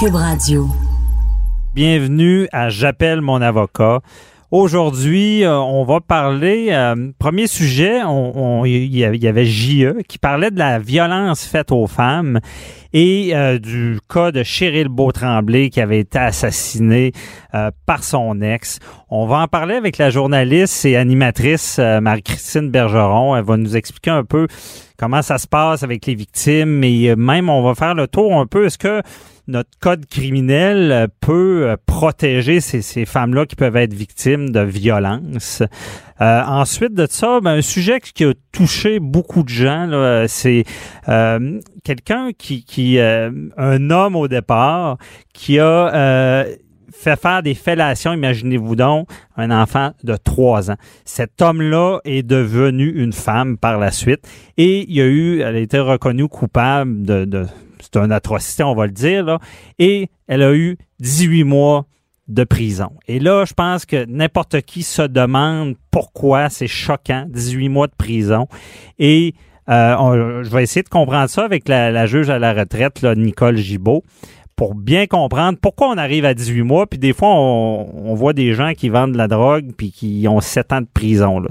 Cube Radio. Bienvenue à J'appelle mon avocat. Aujourd'hui, euh, on va parler, euh, premier sujet, il y avait JE qui parlait de la violence faite aux femmes et euh, du cas de Cheryl Beautremblay qui avait été assassinée par son ex. On va en parler avec la journaliste et animatrice Marie-Christine Bergeron. Elle va nous expliquer un peu comment ça se passe avec les victimes et même on va faire le tour un peu. Est-ce que notre code criminel peut protéger ces, ces femmes-là qui peuvent être victimes de violences? Euh, ensuite de ça, ben, un sujet qui a touché beaucoup de gens, c'est euh, quelqu'un qui, qui euh, un homme au départ, qui a euh, fait faire des fellations, imaginez-vous donc, un enfant de trois ans. Cet homme-là est devenu une femme par la suite et il a eu, elle a été reconnue coupable de, de c'est une atrocité, on va le dire, là. Et elle a eu 18 mois de prison. Et là, je pense que n'importe qui se demande pourquoi c'est choquant, 18 mois de prison. Et euh, je vais essayer de comprendre ça avec la, la juge à la retraite, là, Nicole Gibault, pour bien comprendre pourquoi on arrive à 18 mois. Puis des fois, on, voit des gens qui vendent de la drogue puis qui ont 7 ans de prison. Là.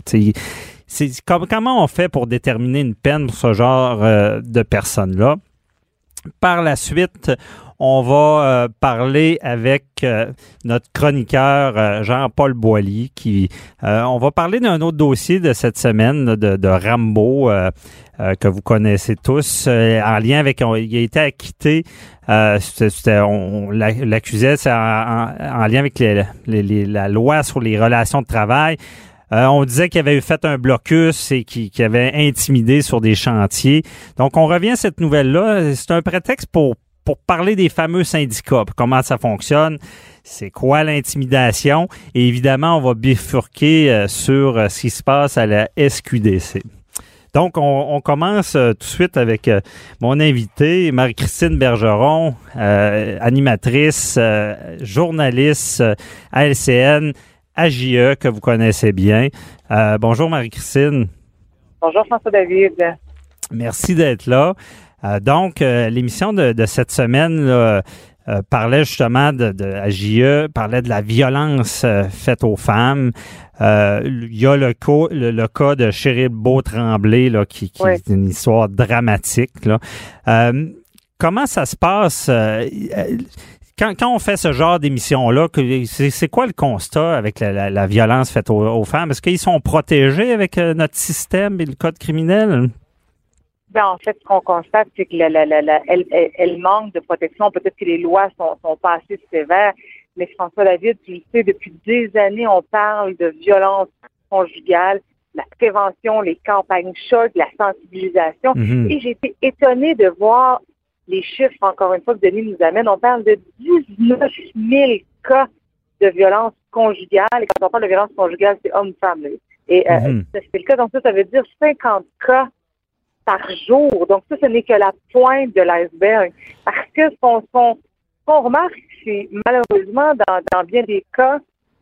C'est, comment on fait pour déterminer une peine pour ce genre euh, de personnes-là? Par la suite, on va euh, parler avec euh, notre chroniqueur euh, Jean-Paul Boilly qui on va parler d'un autre dossier de cette semaine de, de Rambo que vous connaissez tous en lien avec il a été acquitté c'était on, l'accusait en, en, lien avec la loi sur les relations de travail on disait qu'il avait fait un blocus et qu'il avait intimidé sur des chantiers. Donc, on revient à cette nouvelle-là. C'est un prétexte pour pour parler des fameux syndicats, comment ça fonctionne, c'est quoi l'intimidation, et évidemment, on va bifurquer euh, sur euh, ce qui se passe à la SQDC. Donc, on, commence euh, tout de suite avec mon invité, Marie-Christine Bergeron, animatrice, journaliste à LCN, AJE, que vous connaissez bien. bonjour, Marie-Christine. Bonjour, François David. Merci d'être là. Euh, donc, euh, l'émission de, cette semaine euh, parlait justement de, de AJE, parlait de la violence faite aux femmes. Il y a le, cas, le, cas de Cheryl Beau-Tremblay, là, qui, qui est une histoire dramatique. Là. comment ça se passe? Quand, quand, on fait ce genre d'émission-là, c'est quoi le constat avec la, la, violence faite aux, aux femmes? Est-ce qu'ils sont protégés avec notre système et le code criminel? Ben, en fait, ce qu'on constate, c'est que la, la, la, elle, elle, manque de protection. Peut-être que les lois sont, sont pas assez sévères. Mais François David, tu le sais, depuis des années, on parle de violence conjugale, la prévention, les campagnes choc, la sensibilisation. Mm-hmm. Et j'ai été étonnée de voir les chiffres, encore une fois, que Denis nous amène. On parle de 19 000 cas de violence conjugale. Et quand on parle de violence conjugale, c'est homme-femme. Et euh, mm-hmm. c'est le cas. Donc ça, ça veut dire 50 cas par jour. Donc ça, ce n'est que la pointe de l'iceberg. Parce que ce qu'on remarque, c'est malheureusement, dans, dans bien des cas,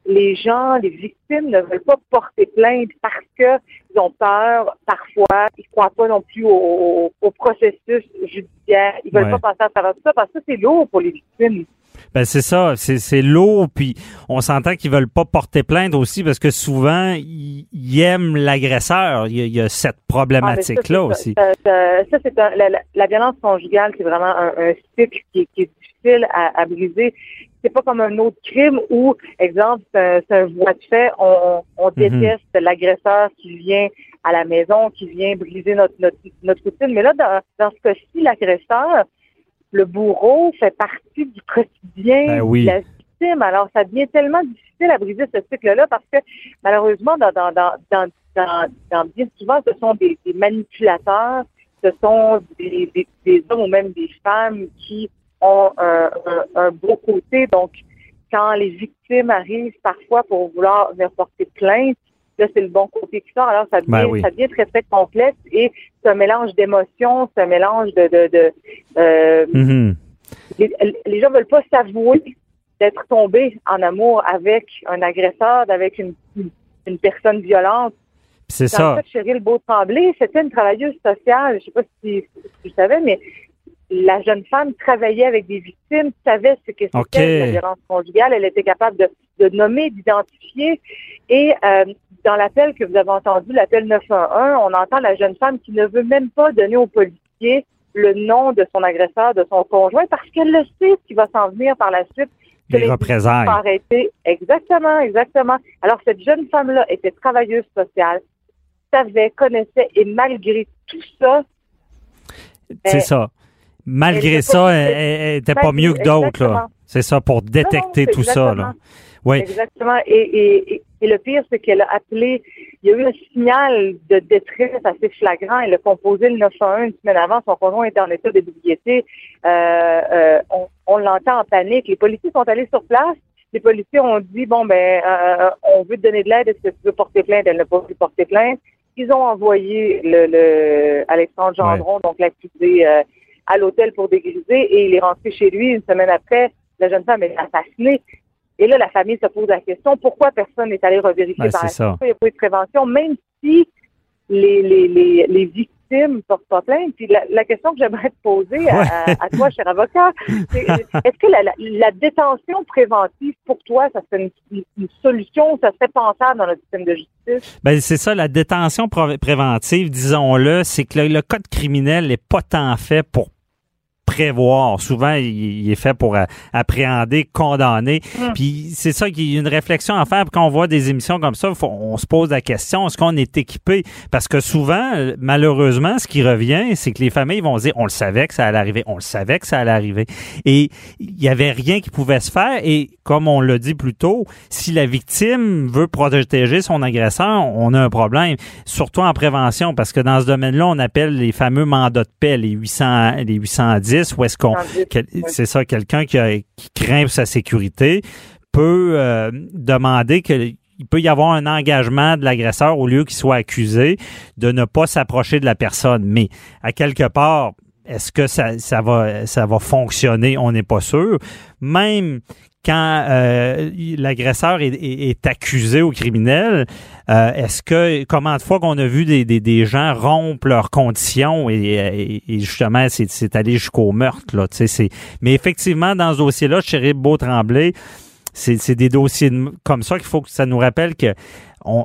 les gens, les victimes ne veulent pas porter plainte parce qu'ils ont peur, parfois, ils ne croient pas non plus au, au, processus judiciaire, ils ne veulent pas passer à travers tout ça parce que c'est lourd pour les victimes. Ben c'est ça, c'est lourd, puis on s'entend qu'ils veulent pas porter plainte aussi parce que souvent ils, aiment l'agresseur. Il, y a cette problématique-là aussi. Ça, c'est la, violence conjugale, c'est vraiment un, un cycle qui, qui, est difficile à, à briser. C'est pas comme un autre crime où, exemple, c'est un voie de fait, on, on mhm. déteste l'agresseur qui vient à la maison, qui vient briser notre, notre, notre routine. Mais là, dans, dans ce cas-ci, l'agresseur, le bourreau fait partie du quotidien ben de la victime. Alors, ça devient tellement difficile à briser ce cycle-là parce que, malheureusement, dans, dans, dans, dans, dans bien souvent, ce sont des, manipulateurs, ce sont des, hommes ou même des femmes qui ont un, beau côté. Donc, quand les victimes arrivent parfois pour vouloir venir porter plainte, là, c'est le bon côté qui sort. Alors, ça ben devient, ça devient très, très complexe et c'est un mélange d'émotions, c'est un mélange de... de, de euh, mm-hmm. les, les, gens veulent pas s'avouer d'être tombés en amour avec un agresseur, avec une, une personne violente. C'est ça. En fait, Beau Tremblay, c'était une travailleuse sociale. Je sais pas si, tu savais, mais la jeune femme travaillait avec des victimes, savait ce que c'était la violence conjugale. Elle était capable de, de nommer, d'identifier. Et euh, dans l'appel que vous avez entendu, l'appel 911, on entend la jeune femme qui ne veut même pas donner aux policiers le nom de son agresseur, de son conjoint, parce qu'elle le sait ce qui va s'en venir par la suite. Les représailles. Arrêter. Exactement, exactement. Alors, cette jeune femme-là était travailleuse sociale, savait, connaissait, et malgré tout ça... C'est ça. Malgré ça, elle n'était pas mieux que d'autres. C'est ça, pour détecter tout ça. Là. Oui. Exactement. Et, le pire, c'est qu'elle a appelé, il y a eu un signal de détresse assez flagrant. Elle a composé le 911 une semaine avant. Son conjoint était en état d'ébriété. Euh, euh, on, l'entend en panique. Les policiers sont allés sur place. Les policiers ont dit, bon, ben, euh, on veut te donner de l'aide. Est-ce que tu veux porter plainte? Elle n'a pas pu porter plainte. Ils ont envoyé le, Alexandre Gendron, donc l'accusé, à l'hôtel pour dégriser et il est rentré chez lui une semaine après. La jeune femme est assassinée. Et là, la famille se pose la question pourquoi personne n'est allé revérifier ben, par la suite? Il n'y a pas eu de prévention, même si les, les, les, les victimes ne portent pas plainte. Puis la, question que j'aimerais te poser à, toi, cher avocat, c'est est-ce que la, la, détention préventive, pour toi, ça serait une, une, solution, ça serait pensable dans notre système de justice? Ben, c'est ça, la détention préventive, disons-le, c'est que le, le code criminel n'est pas tant fait pour prévoir. Souvent, il, est fait pour appréhender, condamner. Mm. Puis c'est ça qui est une réflexion à faire. Quand on voit des émissions comme ça, on se pose la question est-ce qu'on est équipé? Parce que souvent, malheureusement, ce qui revient, c'est que les familles vont dire on le savait que ça allait arriver, on le savait que ça allait arriver, et il y avait rien qui pouvait se faire. Et comme on l'a dit plus tôt, si la victime veut protéger son agresseur, on a un problème, surtout en prévention, parce que dans ce domaine-là, on appelle les fameux mandats de paix, les 800, les 810 ou est-ce qu'on c'est ça quelqu'un qui, craint pour sa sécurité peut euh, demander que il peut y avoir un engagement de l'agresseur au lieu qu'il soit accusé de ne pas s'approcher de la personne. Mais à quelque part, est-ce que ça, ça, va, ça va fonctionner? On n'est pas sûr. Même quand euh, l'agresseur est, accusé au criminel, euh, est-ce que comment de fois qu'on a vu des, des, gens rompre leurs conditions et, justement c'est allé jusqu'au meurtre là, c'est mais effectivement dans ce dossier-là, chéri Beau Tremblay, c'est des dossiers comme ça qu'il faut que ça nous rappelle que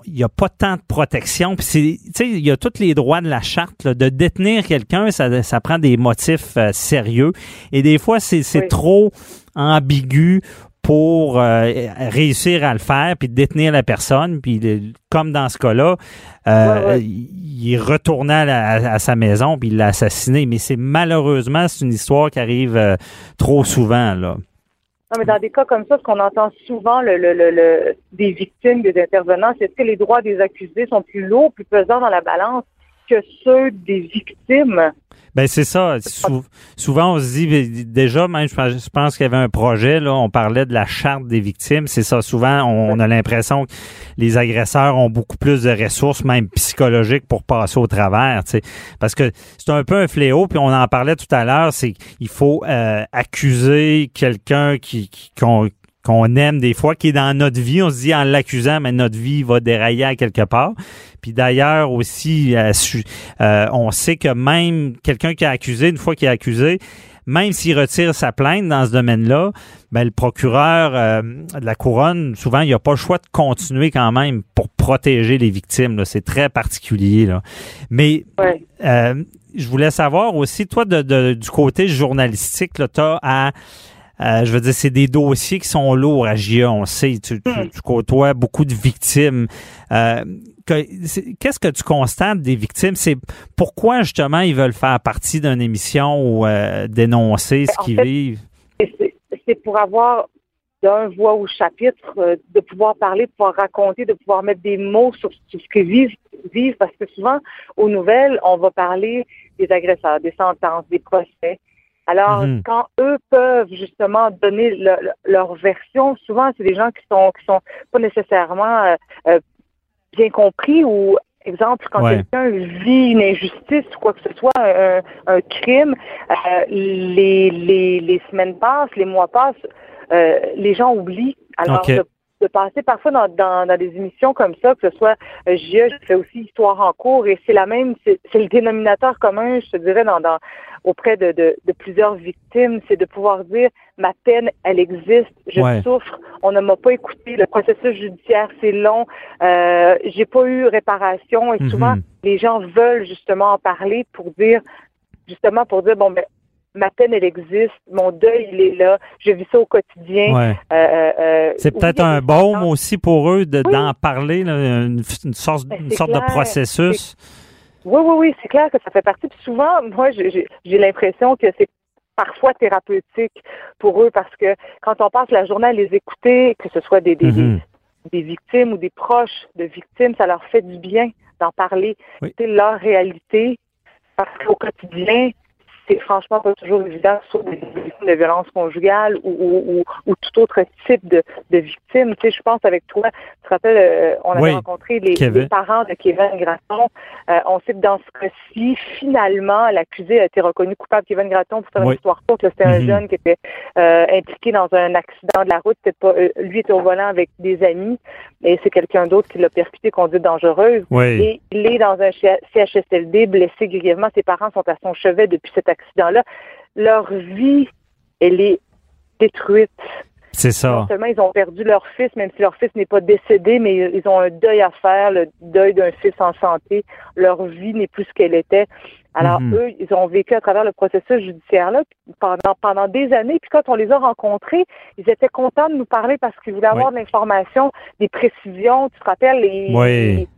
il n'y a pas tant de protection. Puis il y a tous les droits de la charte. de détenir quelqu'un, ça, ça prend des motifs euh, sérieux. Et des fois, c'est trop ambigu pour euh, réussir à le faire, puis détenir la personne, puis comme dans ce cas-là, euh, il est retourné à, sa maison, puis il l'a assassiné. Mais c'est malheureusement, c'est une histoire qui arrive euh, trop souvent, là. Non, mais dans des cas comme ça, ce qu'on entend souvent le, le, le, des victimes, des intervenants, c'est que les droits des accusés sont plus lourds, plus pesants dans la balance que ceux des victimes? Ben c'est ça. souvent, on se dit déjà, même je pense qu'il y avait un projet là, on parlait de la charte des victimes. C'est ça. Souvent, on, a l'impression que les agresseurs ont beaucoup plus de ressources, même psychologiques, pour passer au travers. sais, Parce que c'est un peu un fléau. Puis on en parlait tout à l'heure. C'est qu'il faut euh, accuser quelqu'un qui, qui qu'on aime des fois, qui est dans notre vie. On se dit en l'accusant, mais notre vie va dérailler à quelque part. Puis d'ailleurs aussi, euh, euh, on sait que même quelqu'un qui a accusé, une fois qu'il est accusé, même s'il retire sa plainte dans ce domaine-là, ben, le procureur euh, de la couronne, souvent, il n'y a pas le choix de continuer quand même pour protéger les victimes. C'est très particulier. Là. Mais je voulais savoir aussi, toi, de, du côté journalistique, tu as à euh, je veux dire, c'est des dossiers qui sont lourds à GIA, on sait. Tu, hmm. côtoies beaucoup de victimes. Euh, qu'est-ce que tu constates des victimes? C'est pourquoi justement ils veulent faire partie d'une émission ou euh, dénoncer ce qu'ils vivent? C'est pour avoir d'un voix au chapitre, de pouvoir parler, de pouvoir raconter, de pouvoir mettre des mots sur, ce que vivent, vivent, parce que souvent, aux nouvelles, on va parler des agresseurs, des sentences, des procès. Alors, Mhm. quand eux peuvent justement donner le- le- leur version, souvent c'est des gens qui sont qui sont pas nécessairement euh, euh, bien compris ou exemple quand Ouais. quelqu'un vit une injustice ou quoi que ce soit, un, un crime, euh, les, les les semaines passent, les mois passent, euh, les gens oublient. Alors de, de passer parfois dans, dans, dans des émissions comme ça, que ce soit euh, JE, je fais aussi Histoire en cours, et c'est la même, c'est le dénominateur commun, je te dirais, dans, dans auprès de, de, de plusieurs victimes, c'est de pouvoir dire ma peine, elle existe, je Ouais. souffre, on ne m'a pas écouté, le processus judiciaire c'est long, euh, j'ai pas eu réparation, et souvent les gens veulent justement en parler pour dire justement pour dire bon ben ma peine elle existe, mon deuil il est là, je vis ça au quotidien. Ouais. Euh, euh, euh, C'est peut-être un baume aussi pour eux de- Oui. d'en parler, là, une, une sorte, Ben, une sorte de processus. Oui, oui, oui, c'est clair que ça fait partie. Puis souvent, moi, j'ai- j'ai l'impression que c'est parfois thérapeutique pour eux parce que quand on passe la journée à les écouter, que ce soit des, Mhm. des victimes ou des proches de victimes, ça leur fait du bien d'en parler. Oui. C'est leur réalité parce qu'au quotidien, c'est franchement pas toujours évident, sur des victimes de violences conjugales ou, ou, ou, ou tout autre type de, de victimes. Tu sais, je pense avec toi, tu te rappelles, euh, on avait Oui, rencontré les, parents de Kevin Gratton. Euh, on sait que dans ce cas-ci, finalement, l'accusé a été reconnu coupable, Kevin Gratton, pour faire Oui. une histoire courte. C'était un Mhm. jeune qui était euh, impliqué dans un accident de la route. Pas, lui était au volant avec des amis, et c'est quelqu'un d'autre qui l'a percuté, conduite dangereuse. Oui. Et il est dans un CHSLD, blessé grièvement. Ses parents sont à son chevet depuis cet accident-là. Leur vie, elle est détruite. C'est ça. Non seulement ils ont perdu leur fils, même si leur fils n'est pas décédé, mais ils ont un deuil à faire, le deuil d'un fils en santé. Leur vie n'est plus ce qu'elle était. Alors Mhm. eux, ils ont vécu à travers le processus judiciaire-là pendant pendant des années. Puis quand on les a rencontrés, ils étaient contents de nous parler parce qu'ils voulaient avoir de l'information, des précisions. Tu te rappelles les, Oui.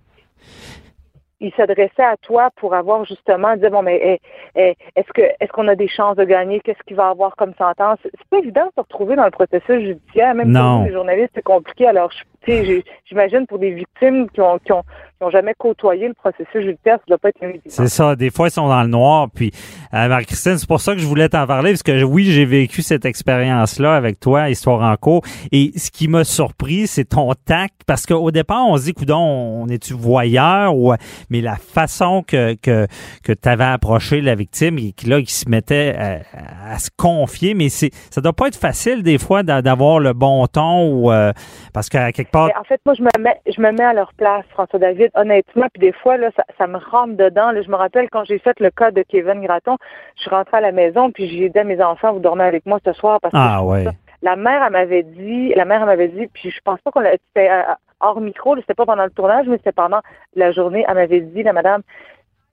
Ils s'adressaient à toi pour avoir justement dit bon mais eh, eh, est-ce que est-ce qu'on a des chances de gagner? Qu'est-ce qu'il va avoir comme sentence? C'est pas évident de se retrouver dans le processus judiciaire même Non. pour les journalistes c'est compliqué. Alors j'imagine pour des victimes qui ont qui ont qui ont jamais côtoyé le processus judiciaire ça doit pas être C'est ça. Des fois, ils sont dans le noir. Puis, euh, Marie-Christine, c'est pour ça que je voulais t'en parler, parce que oui, j'ai vécu cette expérience-là avec toi, Histoire en cours. Et ce qui m'a surpris, c'est ton tact, parce qu'au départ, on se dit, coudon, on est-tu voyeur? Ou, mais la façon que, que, que tu avais approché la victime, et que là, qui se mettait à, à se confier, mais c'est ça doit pas être facile, des fois, d'a- d'avoir le bon ton, ou euh, parce qu'à quelque part, Mais en fait, moi, je me mets, je me mets à leur place, François David, honnêtement. Puis des fois, là, ça, ça me rentre dedans. Là, je me rappelle quand j'ai fait le cas de Kevin Gratton, je suis rentrée à la maison, puis j'ai dit à mes enfants, vous dormez avec moi ce soir parce que ah ouais. la mère, elle m'avait dit, la mère, elle m'avait dit, puis je pense pas qu'on l'a, c'était euh, hors micro, c'était pas pendant le tournage, mais c'était pendant la journée, elle m'avait dit, la madame,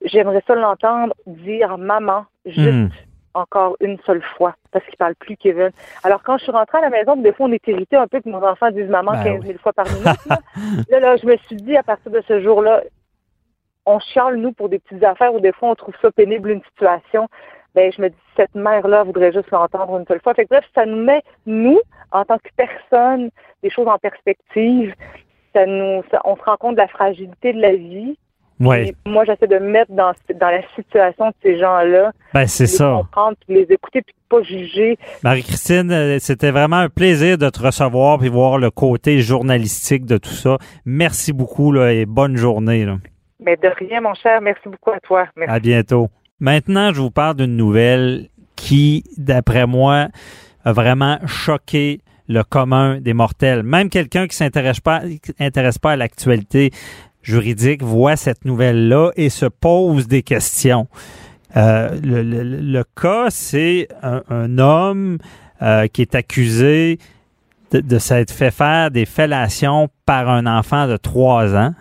j'aimerais ça l'entendre dire maman, juste Hmm. Encore une seule fois, parce qu'il parle plus Kevin. Alors, quand je suis rentrée à la maison, des fois, on est irrité un peu que nos enfants disent maman Ben 15 000 oui. fois par minute. Là. là, là, je me suis dit, à partir de ce jour-là, on chiale, nous, pour des petites affaires où des fois, on trouve ça pénible, une situation. Ben, je me dis, cette mère-là voudrait juste l'entendre une seule fois. Fait que bref, ça nous met, nous, en tant que personne, des choses en perspective. Ça nous, ça- on se rend compte de la fragilité de la vie. Ouais. Moi, j'essaie de me mettre dans, dans la situation de ces gens-là, Ben, c'est ça. comprendre, puis les écouter, puis pas juger. Marie-Christine, euh, c'était vraiment un plaisir de te recevoir puis voir le côté journalistique de tout ça. Merci beaucoup là, et bonne journée. Là. Mais de rien, mon cher. Merci beaucoup à toi. Merci. À bientôt. Maintenant, je vous parle d'une nouvelle qui, d'après moi, a vraiment choqué le commun des mortels. Même quelqu'un qui s'intéresse pas, qui s'intéresse pas à l'actualité juridique voit cette nouvelle-là et se pose des questions. Euh, le, le- le cas, c'est un, un homme euh, qui est accusé de, de s'être fait faire des fellations par un enfant de trois ans.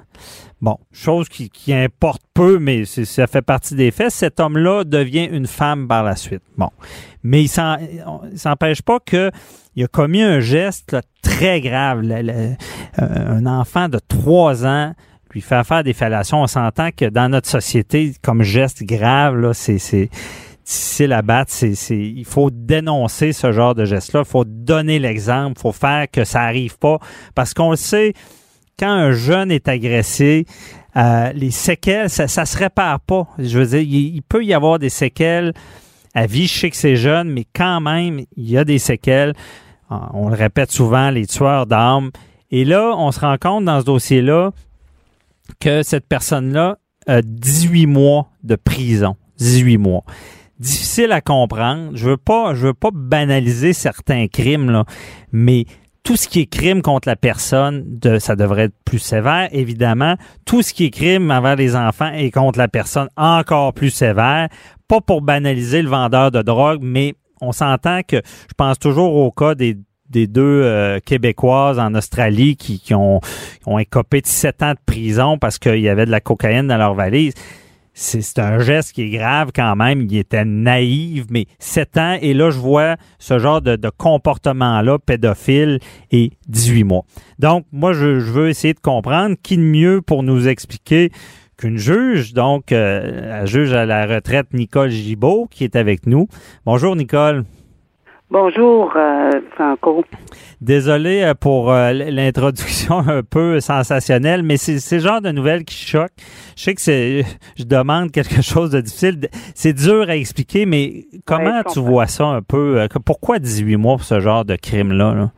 Bon, chose qui, qui importe peu, mais ça fait partie des faits. Cet homme-là devient une femme par la suite. Bon, mais il s'empêche pas que il a commis un geste là, très grave. Un enfant de trois ans lui faire faire des fellations. On s'entend que dans notre société, comme geste grave, là, c'est c'est difficile à battre. C'est, c'est, il faut dénoncer ce genre de geste-là. Il faut donner l'exemple. Il faut faire que ça arrive pas. Parce qu'on le sait, quand un jeune est agressé, euh, les séquelles, ça, ça se répare pas. Je veux dire, il, peut y avoir des séquelles à vie. Je sais que c'est jeune, mais quand même, il y a des séquelles. Ah, on le répète souvent, les tueurs d'armes. Et là, on se rend compte dans ce dossier-là que cette personne-là a 18 mois de prison. 18 mois. Difficile à comprendre. Je veux pas, je veux pas banaliser certains crimes, là, mais tout ce qui est crime contre la personne, de, ça devrait être plus sévère, évidemment. Tout ce qui est crime envers les enfants et contre la personne, encore plus sévère. Pas pour banaliser le vendeur de drogue, mais on s'entend que je pense toujours au cas des, des deux euh, Québécoises en Australie qui, ont, ont écopé de sept ans de prison parce qu'il y avait de la cocaïne dans leur valise c'est un geste qui est grave quand même. Il était naïf, mais 7 ans. Et là, je vois ce genre de, comportement-là, pédophile, et 18 mois. Donc, moi, je, veux essayer de comprendre qui de mieux pour nous expliquer qu'une juge, donc euh, la juge à la retraite Nicole Gibault, qui est avec nous. Bonjour, Nicole. Bonjour, euh, Franco. Désolé euh, pour euh, l'introduction un peu sensationnelle, mais c'est le genre de nouvelles qui choquent. Je sais que c'est, je demande quelque chose de difficile. C'est dur à expliquer, mais comment tu vois ça un peu? Pourquoi 18 mois pour ce genre de crime-là? Là?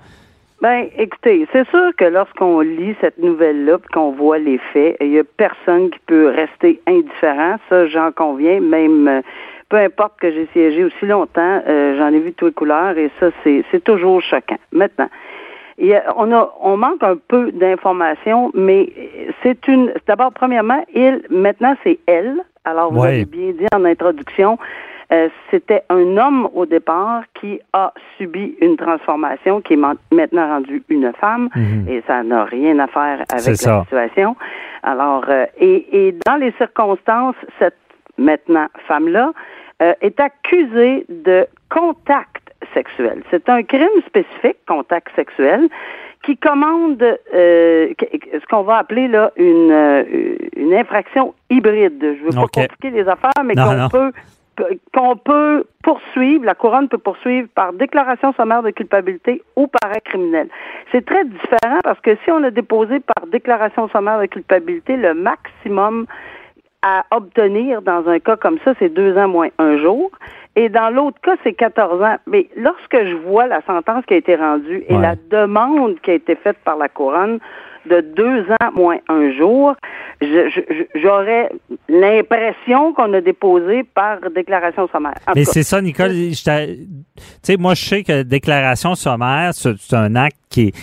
Ben, écoutez, c'est sûr que lorsqu'on lit cette nouvelle-là, qu'on voit les faits, il y a personne qui peut rester indifférent. Ça, j'en conviens. Même peu importe que j'ai siégé aussi longtemps, euh, j'en ai vu toutes les couleurs et ça, c'est toujours choquant. Maintenant, on, a, on manque un peu d'informations, mais c'est une. D'abord, premièrement, il, maintenant, c'est elle. Alors, vous avez bien dit en introduction, euh, c'était un homme au départ qui a subi une transformation, qui est maintenant rendu une femme, mhm. et ça n'a rien à faire avec la situation. Alors, euh, et, et dans les circonstances, cette maintenant femme-là euh, est accusé de contact sexuel. C'est un crime spécifique, contact sexuel, qui commande euh, ce qu'on va appeler là une, euh, une infraction hybride. Je veux pas compliquer les affaires, mais qu'on peut qu'on peut poursuivre, la couronne peut poursuivre par déclaration sommaire de culpabilité ou par acte criminel. C'est très différent parce que si on a déposé par déclaration sommaire de culpabilité, le maximum à obtenir dans un cas comme ça, c'est deux ans moins un jour. Et dans l'autre cas, c'est 14 ans. Mais lorsque je vois la sentence qui a été rendue et la demande qui a été faite par la couronne de deux ans moins un jour, j'aurais l'impression qu'on a déposé par déclaration sommaire. Mais c'est ça, Nicole. Tu sais, moi, je sais que déclaration sommaire, c'est un acte qui est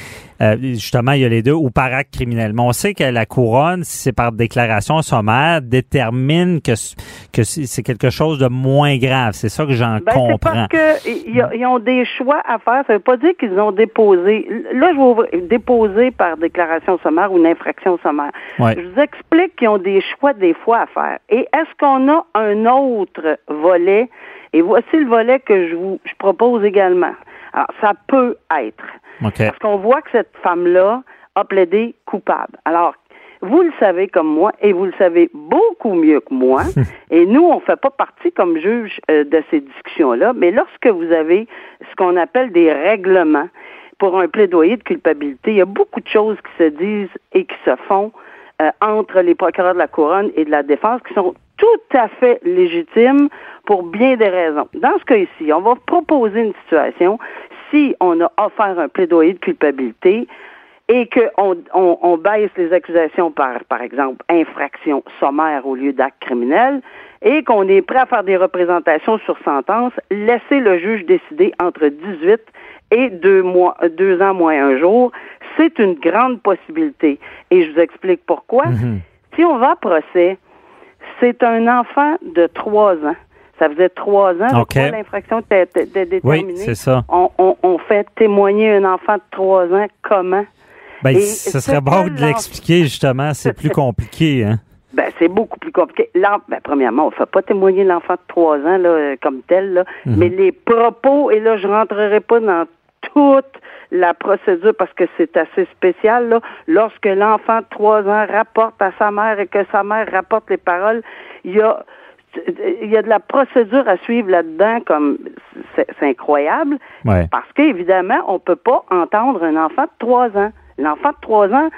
euh, justement, il y a les deux, ou par acte criminel. Mais on sait que la couronne, si c'est par déclaration sommaire, détermine que, que c'est quelque chose de moins grave. C'est ça que j'en ben, comprends. parce qu'ils ont des choix à faire. Ça veut pas dire qu'ils ont déposé. Là, je vais déposer par déclaration sommaire ou une infraction sommaire. Je vous explique qu'ils ont des choix des fois à faire. Et est-ce qu'on a un autre volet? Et voici le volet que je vous je propose également. Alors, ça peut être parce qu'on voit que cette femme-là a plaidé coupable. Alors, vous le savez comme moi et vous le savez beaucoup mieux que moi. et nous, on ne fait pas partie comme juge euh, de ces discussions-là. Mais lorsque vous avez ce qu'on appelle des règlements pour un plaidoyer de culpabilité, il y a beaucoup de choses qui se disent et qui se font euh, entre les procureurs de la couronne et de la défense qui sont tout à fait légitimes pour bien des raisons. Dans ce cas ici, on va proposer une situation si on a offert un plaidoyer de culpabilité et qu'on on, baisse les accusations par, par exemple, infraction sommaire au lieu d'acte criminel, et qu'on est prêt à faire des représentations sur sentence, laisser le juge décider entre 18 et deux mois, deux ans moins un jour, c'est une grande possibilité. Et je vous explique pourquoi. Mm-hmm. Si on va à procès, c'est un enfant de trois ans ça faisait trois ans que l'infraction était, déterminée. Oui, c'est ça. On, fait témoigner un enfant de trois ans comment? Ben, ce serait bon de l'expliquer, justement. C'est plus compliqué, hein? Ben, c'est beaucoup plus compliqué. Là, ben, premièrement, on ne fait pas témoigner l'enfant de trois ans là, comme tel, là, mhm. mais les propos, et là, je rentrerai pas dans toute la procédure parce que c'est assez spécial. Là. Lorsque l'enfant de trois ans rapporte à sa mère et que sa mère rapporte les paroles, il y a il y a de la procédure à suivre là-dedans, comme c'est incroyable, parce qu'évidemment, on peut pas entendre un enfant de trois ans. L'enfant de 3 ans,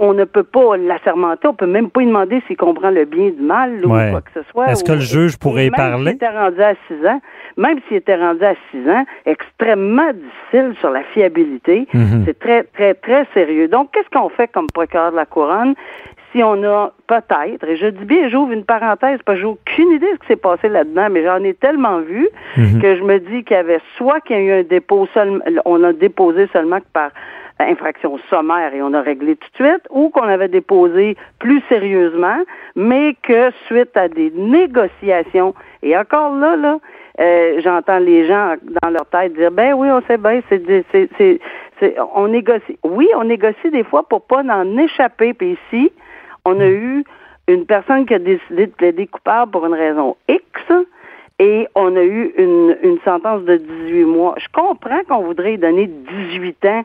on ne peut pas l'assermenter, on peut même pas lui demander s'il comprend le bien du mal ou quoi que ce soit. Est-ce que le juge pourrait y parler? S'il était rendu à 6 ans, même s'il était rendu à 6 ans, extrêmement difficile sur la fiabilité. Mhm. C'est très, très, très sérieux. Donc, qu'est-ce qu'on fait comme procureur de la couronne? Si on a peut-être, et je dis bien, j'ouvre une parenthèse, parce que j'ai aucune idée de ce qui s'est passé là-dedans, mais j'en ai tellement vu Mhm. que je me dis qu'il y avait soit qu'il y a eu un dépôt seulement, on a déposé seulement que par infraction sommaire et on a réglé tout de suite, ou qu'on avait déposé plus sérieusement, mais que suite à des négociations, et encore là, là, euh, j'entends les gens dans leur tête dire ben oui, on sait bien, c'est c'est c'est c'est on négocie. Oui, on négocie des fois pour pas en échapper. Puis ici, on a eu une personne qui a décidé de plaider coupable pour une raison X et on a eu une, une sentence de 18 mois. Je comprends qu'on voudrait donner 18 ans.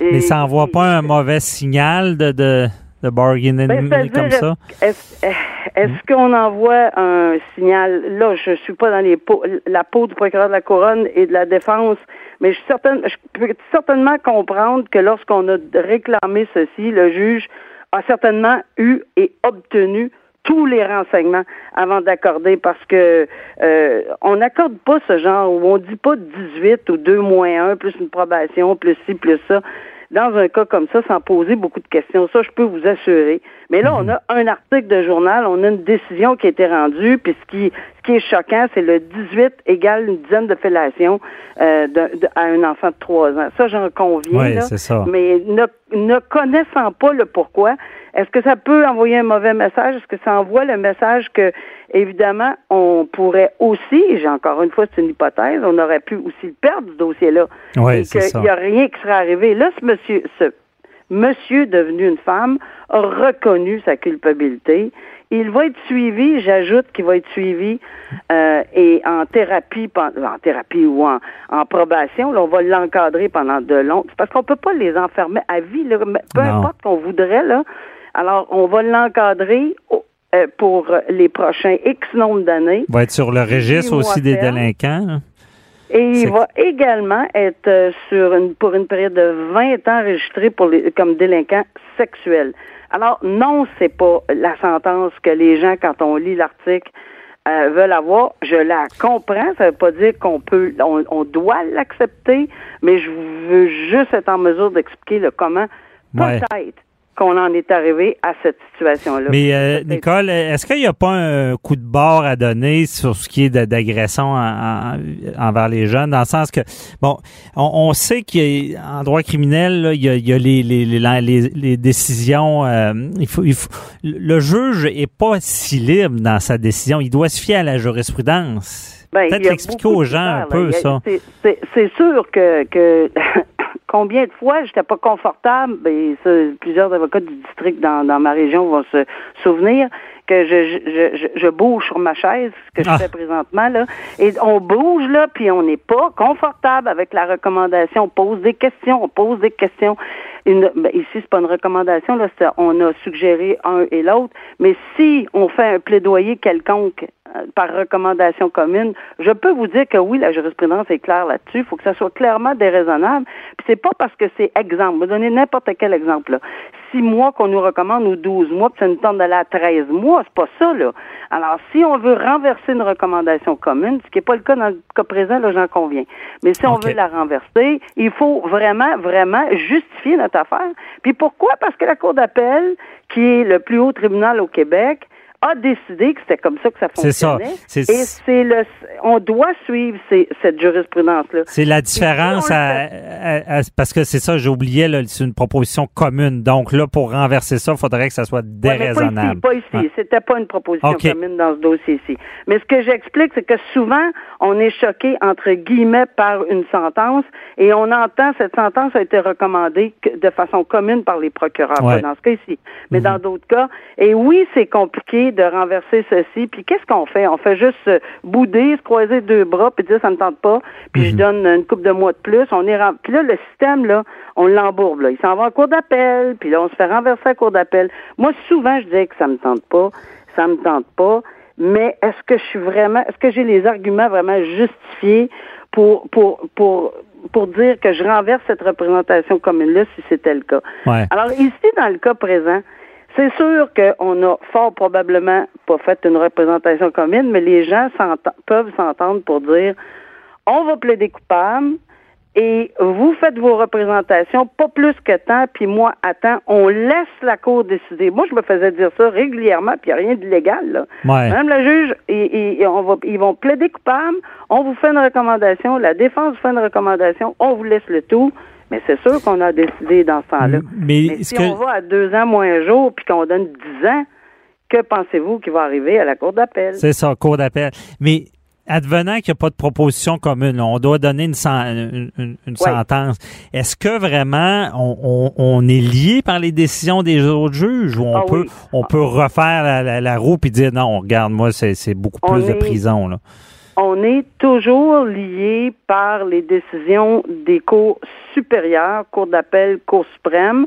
Mais ça envoie pas un mauvais signal de, de, de bargaining Ben, comme ça? Est-ce est-ce qu'on envoie un signal? Là, je suis pas dans les peaux- la peau du procureur de la couronne et de la défense, mais je, certaine, je peux certainement comprendre que lorsqu'on a réclamé ceci, le juge a certainement eu et obtenu tous les renseignements avant d'accorder parce que euh, on n'accorde pas ce genre où on dit pas 18 ou 2 moins 1 plus une probation plus ci plus ça dans un cas comme ça sans poser beaucoup de questions. Ça, je peux vous assurer. Mais là, on a un article de journal, on a une décision qui a été rendue, puis ce qui, ce qui est choquant, c'est le 18 égale une dizaine de fellations euh, de- de- à un enfant de 3 ans. Ça, j'en conviens. Oui, là. c'est ça. Mais ne, ne connaissant pas le pourquoi, est-ce que ça peut envoyer un mauvais message? Est-ce que ça envoie le message que, évidemment, on pourrait aussi, j'ai encore une fois, c'est une hypothèse, on aurait pu aussi le perdre, ce dossier-là. Oui, et c'est ça. qu'il n'y a rien qui serait arrivé. Là, ce monsieur, ce monsieur devenu une femme a reconnu sa culpabilité. Il va être suivi, j'ajoute qu'il va être suivi euh, et en thérapie, en thérapie ou en, en probation, là, on va l'encadrer pendant de longues. Parce qu'on peut pas les enfermer à vie, là, peu Non. importe qu'on voudrait là. Alors, on va l'encadrer euh, pour les prochains X nombre d'années. Va être sur le registre aussi des délinquants. là. Et il va également être euh, sur une, pour une période de 20 ans enregistré pour les, comme délinquant sexuel. Alors, non, c'est pas la sentence que les gens, quand on lit l'article, euh, veulent avoir. Je la comprends. Ça veut pas dire qu'on peut, on, on doit l'accepter, mais je veux juste être en mesure d'expliquer le comment. Ouais. Qu'on en est arrivé à cette situation-là. Mais euh. Nicole, est-ce qu'il n'y a pas un coup de barre à donner sur ce qui est d'agression en- en- envers les jeunes, dans le sens que, bon, on, on sait qu'en droit criminel, là, il y a, il y a les, les, les, décisions. euh, il faut, il faut- le juge est pas si libre dans sa décision. Il doit se fier à la jurisprudence. Ben, Peut-être beaucoup aux gens un peu ça. c'est sûr que, que combien de fois j'étais pas confortable, ben, ça, plusieurs avocats du district dans, dans ma région vont se souvenir que je, je, je, je bouge sur ma chaise, ce que Ah. je fais présentement, là. Et on bouge, là, puis on n'est pas confortable avec la recommandation. On pose des questions, on pose des questions. Une, ben, ici, c'est pas une recommandation, là, on a suggéré un et l'autre. Mais si on fait un plaidoyer quelconque par recommandation commune, je peux vous dire que oui, la jurisprudence est claire là-dessus. Il faut que ça soit clairement déraisonnable. Puis c'est pas parce que c'est exemple. Je vais donner n'importe quel exemple. Là. Six mois qu'on nous recommande ou 12 mois, puis ça nous tente d'aller à 13 mois, c'est pas ça, là. Alors, si on veut renverser une recommandation commune, ce qui n'est pas le cas dans le cas présent, là, j'en conviens. Mais si on veut la renverser, il faut vraiment, vraiment justifier notre affaire. Puis pourquoi? Parce que la Cour d'appel, qui est le plus haut tribunal au Québec, a décidé que c'était comme ça que ça C'est ça. fonctionnait. C'est- Et c'est le, on doit suivre ces- cette jurisprudence-là. C'est la différence si à, à- à- parce que c'est ça, j'oubliais, là, c'est une proposition commune. Donc là, pour renverser ça, il faudrait que ça soit Ouais, déraisonnable. Pas ici, pas ici. Ouais. C'était pas une proposition commune dans ce dossier-ci. Mais ce que j'explique, c'est que souvent, on est choqué, entre guillemets, par une sentence et on entend cette sentence a été recommandée de façon commune par les procureurs. Ouais. Pas dans ce cas-ci. Mais Mhm. dans d'autres cas. Et oui, c'est compliqué de renverser ceci. Puis qu'est-ce qu'on fait? On fait juste bouder, se croiser deux bras, puis dire ça ne tente pas, puis je Mhm. donne une coupe de mois de plus. On est ren- Puis là, le système, là, on l'embourbe. Là. Il s'en va en cours d'appel, puis là, on se fait renverser à cour d'appel. Moi, souvent, je disais que ça me tente pas, ça me tente pas. Mais est-ce que je suis vraiment, est-ce que j'ai les arguments vraiment justifiés pour pour pour pour dire que je renverse cette représentation commune-là si c'était le cas? Ouais. Alors ici, dans le cas présent, c'est sûr qu'on a fort probablement pas fait une représentation commune, mais les gens peuvent s'entendre pour dire on va plaider coupable et vous faites vos représentations, pas plus que tant, puis moi, attends, on laisse la Cour décider. Moi, je me faisais dire ça régulièrement, puis il n'y a rien d'illégal. Ouais. Madame la juge, on va, ils vont plaider coupable, on vous fait une recommandation, la défense vous fait une recommandation, on vous laisse le tout, mais c'est sûr qu'on a décidé dans ce temps-là. Mais, Mais si que- on va à deux ans moins un jour, puis qu'on donne dix ans, que pensez-vous qui va arriver à la Cour d'appel? C'est ça, cours d'appel. Mais advenant qu'il n'y a pas de proposition commune, on doit donner une, sen- une- une- une sentence. Est-ce que vraiment on, on- on est lié par les décisions des autres juges ou on Ah peut oui. on peut refaire la, la- la roue puis dire non, regarde, moi, c'est beaucoup On plus de prison. Là? On est toujours lié par les décisions des cours supérieures, cour d'appel, cour suprême,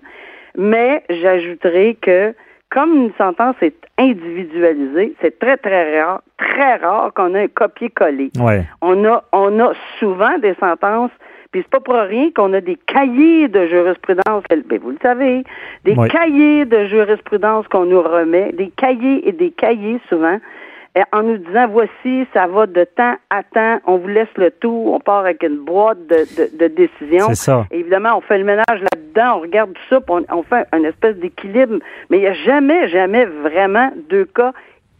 mais j'ajouterai que comme une sentence est individualisée, c'est très, très rare, très rare qu'on ait un copier-coller. Ouais. On a, on a souvent des sentences, puis c'est pas pour rien qu'on a des cahiers de jurisprudence, ben, vous le savez, des cahiers de jurisprudence qu'on nous remet, des cahiers et des cahiers souvent, en nous disant voici, ça va de temps à temps, on vous laisse le tout, on part avec une boîte de, de, de décisions. C'est ça. Évidemment, on fait le ménage là-dedans, on regarde tout ça, puis on, on fait un espèce d'équilibre, mais il n'y a jamais, jamais vraiment deux cas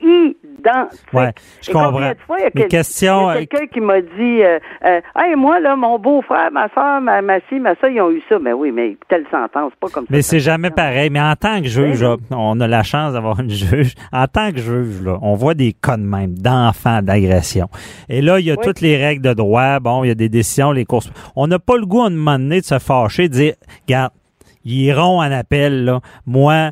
identiques. Ouais, je Et comprends. combien de fois, il y a quel- a quelqu'un qui m'a dit euh, euh, Hey, moi, là, mon beau-frère, ma soeur, ma, ma fille, ma soeur, ils ont eu ça. Mais oui, mais telle sentence, pas comme ça. Mais c'est jamais pareil. Mais en tant que juge, Oui. là, on a la chance d'avoir une juge. En tant que juge, là, on voit des cas de même, d'enfants, d'agression. Et là, il y a Oui. toutes les règles de droit. Bon, il y a des décisions, les courses. On n'a pas le goût à un moment donné de se fâcher, de dire, regarde, ils iront en appel, là. Moi,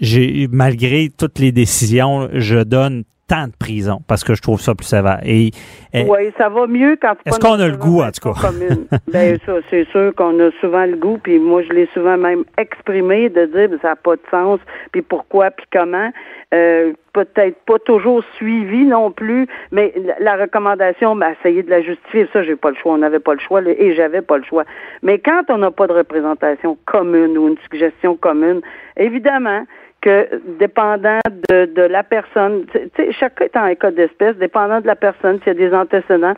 j'ai, malgré toutes les décisions, je donne tant de prison parce que je trouve ça plus sévère. Et, et- Oui, ça va mieux quand Est-ce qu'on a le goût, en tout cas? ben ça, c'est sûr qu'on a souvent le goût, puis moi je l'ai souvent même exprimé de dire ben, ça n'a pas de sens, puis pourquoi, puis comment. Euh, peut-être pas toujours suivi non plus, mais la, la recommandation, ben, essayer de la justifier, ça j'ai pas le choix, on n'avait pas le choix, là, et j'avais pas le choix. Mais quand on n'a pas de représentation commune ou une suggestion commune, évidemment que dépendant de, de la personne, tu sais, chaque cas est en cas d'espèce, dépendant de la personne, s'il y a des antécédents,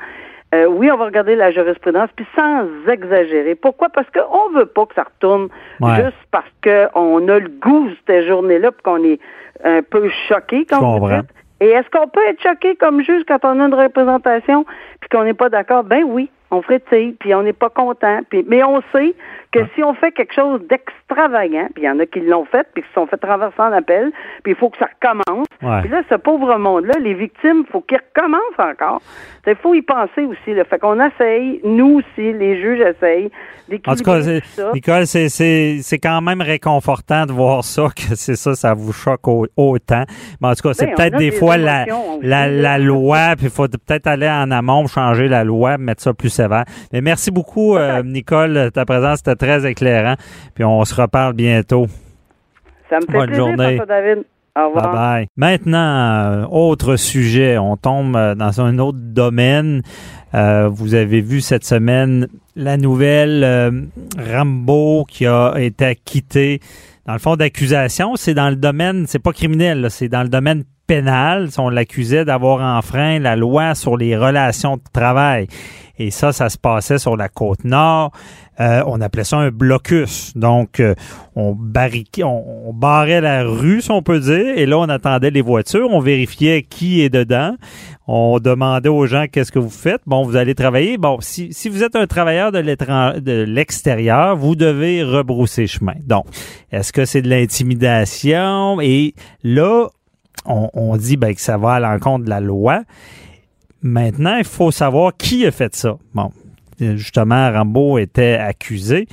euh, oui, on va regarder la jurisprudence, puis sans exagérer. Pourquoi? Parce qu'on veut pas que ça retourne Ouais. juste parce qu'on a le goût cette journée-là, puis qu'on est un peu choqué, comme vous dites. Et est-ce qu'on peut être choqué comme juge quand on a une représentation puis qu'on n'est pas d'accord? Ben oui, on frétille, puis on n'est pas content. Puis, mais on sait que si on fait quelque chose d'extravagant, puis il y en a qui l'ont fait, puis qui se sont fait traverser en appel, puis il faut que ça recommence. Ouais. Puis là, ce pauvre monde-là, les victimes, il faut qu'ils recommencent encore. Il faut y penser aussi. Là. Fait qu'on essaye, nous aussi, les juges essayent En tout cas, ça. Nicole, c'est, quand même réconfortant de voir ça, que c'est ça, ça vous choque au- autant. Mais en tout cas, c'est Ben, peut-être des des fois la, la, la loi, puis il faut peut-être aller en amont, changer la loi, mettre ça plus sévère. Mais merci beaucoup, euh, Nicole, ta présence, c'était très éclairant. Puis on se reparle bientôt. Ça me fait bonne plaisir, journée. David. Au revoir. Bye bye. Maintenant, euh, autre sujet. On tombe euh, dans un autre domaine. Euh, vous avez vu cette semaine la nouvelle euh, Rambo qui a été acquitté. Dans le fond d'accusation, c'est dans le domaine, c'est pas criminel, c'est dans le domaine pénal. On l'accusait d'avoir enfreint la loi sur les relations de travail. Et ça, ça se passait sur la côte nord. Euh, on appelait ça un blocus. Donc, euh, on barriquait, on, barrait la rue, si on peut dire, et là, on attendait les voitures, on vérifiait qui est dedans, on demandait aux gens qu'est-ce que vous faites? Bon, vous allez travailler. Bon, si, si vous êtes un travailleur de l'extérieur, vous devez rebrousser chemin. Donc, est-ce que c'est de l'intimidation? Et là, on, dit ben, que ça va à l'encontre de la loi. Maintenant, il faut savoir qui a fait ça. Bon, justement, Rambo était accusé,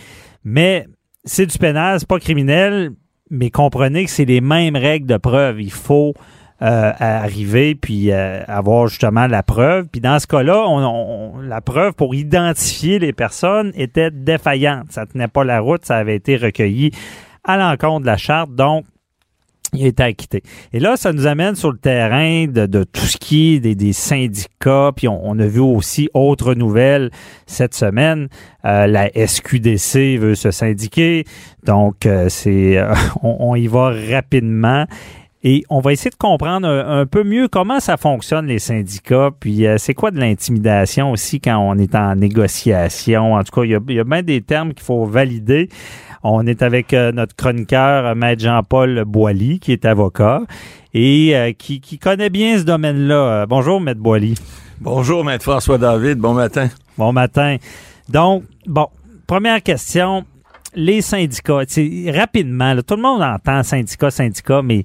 mais c'est du pénal, c'est pas criminel, mais comprenez que c'est les mêmes règles de preuve. Il faut euh, arriver puis euh, avoir justement la preuve. Puis dans ce cas-là, on, on- la preuve pour identifier les personnes était défaillante. Ça tenait pas la route, ça avait été recueilli à l'encontre de la charte. Donc, il a été acquitté. Et là, ça nous amène sur le terrain de, de tout ce qui est des, des syndicats, puis on, on, a vu aussi autre nouvelle cette semaine. Euh, la SQDC veut se syndiquer, donc euh, c'est euh, on, on, y va rapidement. Et on va essayer de comprendre un, peu mieux comment ça fonctionne les syndicats, puis c'est quoi de l'intimidation aussi quand on est en négociation? En tout cas, il y a, il y a bien des termes qu'il faut valider. On est avec euh, notre chroniqueur, euh, Maître Jean-Paul Boily, qui est avocat et euh, qui, qui, connaît bien ce domaine-là. bonjour, Maître Boily. Bonjour, Maître François David. Bon matin. Bon matin. Donc, bon, première question. Les syndicats, rapidement, là, tout le monde entend syndicat, syndicat, mais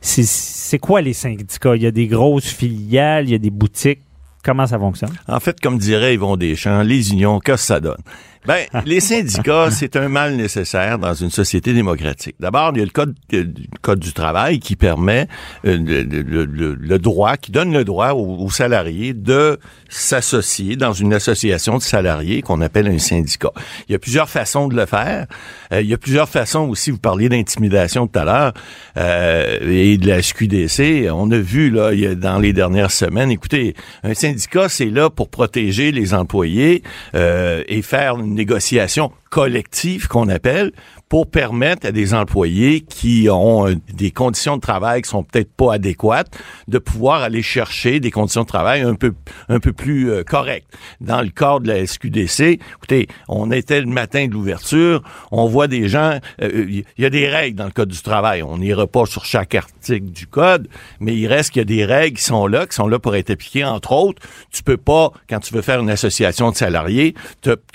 c'est quoi les syndicats? Il y a des grosses filiales, il y a des boutiques. Comment ça fonctionne? En fait, comme dirait Yvon Deschamps, les unions, qu'est-ce que ça donne? Ben, les syndicats, c'est un mal nécessaire dans une société démocratique. D'abord, il y a le code, le code du travail qui permet euh, le, le, le, droit, qui donne le droit aux, aux salariés de s'associer dans une association de salariés qu'on appelle un syndicat. Il y a plusieurs façons de le faire. Euh, il y a plusieurs façons aussi. Vous parliez d'intimidation tout à l'heure euh, et de la SQDC. On a vu là dans les dernières semaines. Écoutez, un syndicat, c'est là pour protéger les employés euh, et faire une négociation collective qu'on appelle pour permettre à des employés qui ont euh, des conditions de travail qui sont peut-être pas adéquates de pouvoir aller chercher des conditions de travail un peu un peu plus euh, correctes. Dans le cadre de la SQDC, écoutez, on était le matin de l'ouverture, on voit des gens, euh, il y a des règles dans le code du travail. On n'ira pas sur chaque article du code, mais il reste qu'il y a des règles qui sont là, qui sont là pour être appliquées. Entre autres, tu peux pas, quand tu veux faire une association de salariés,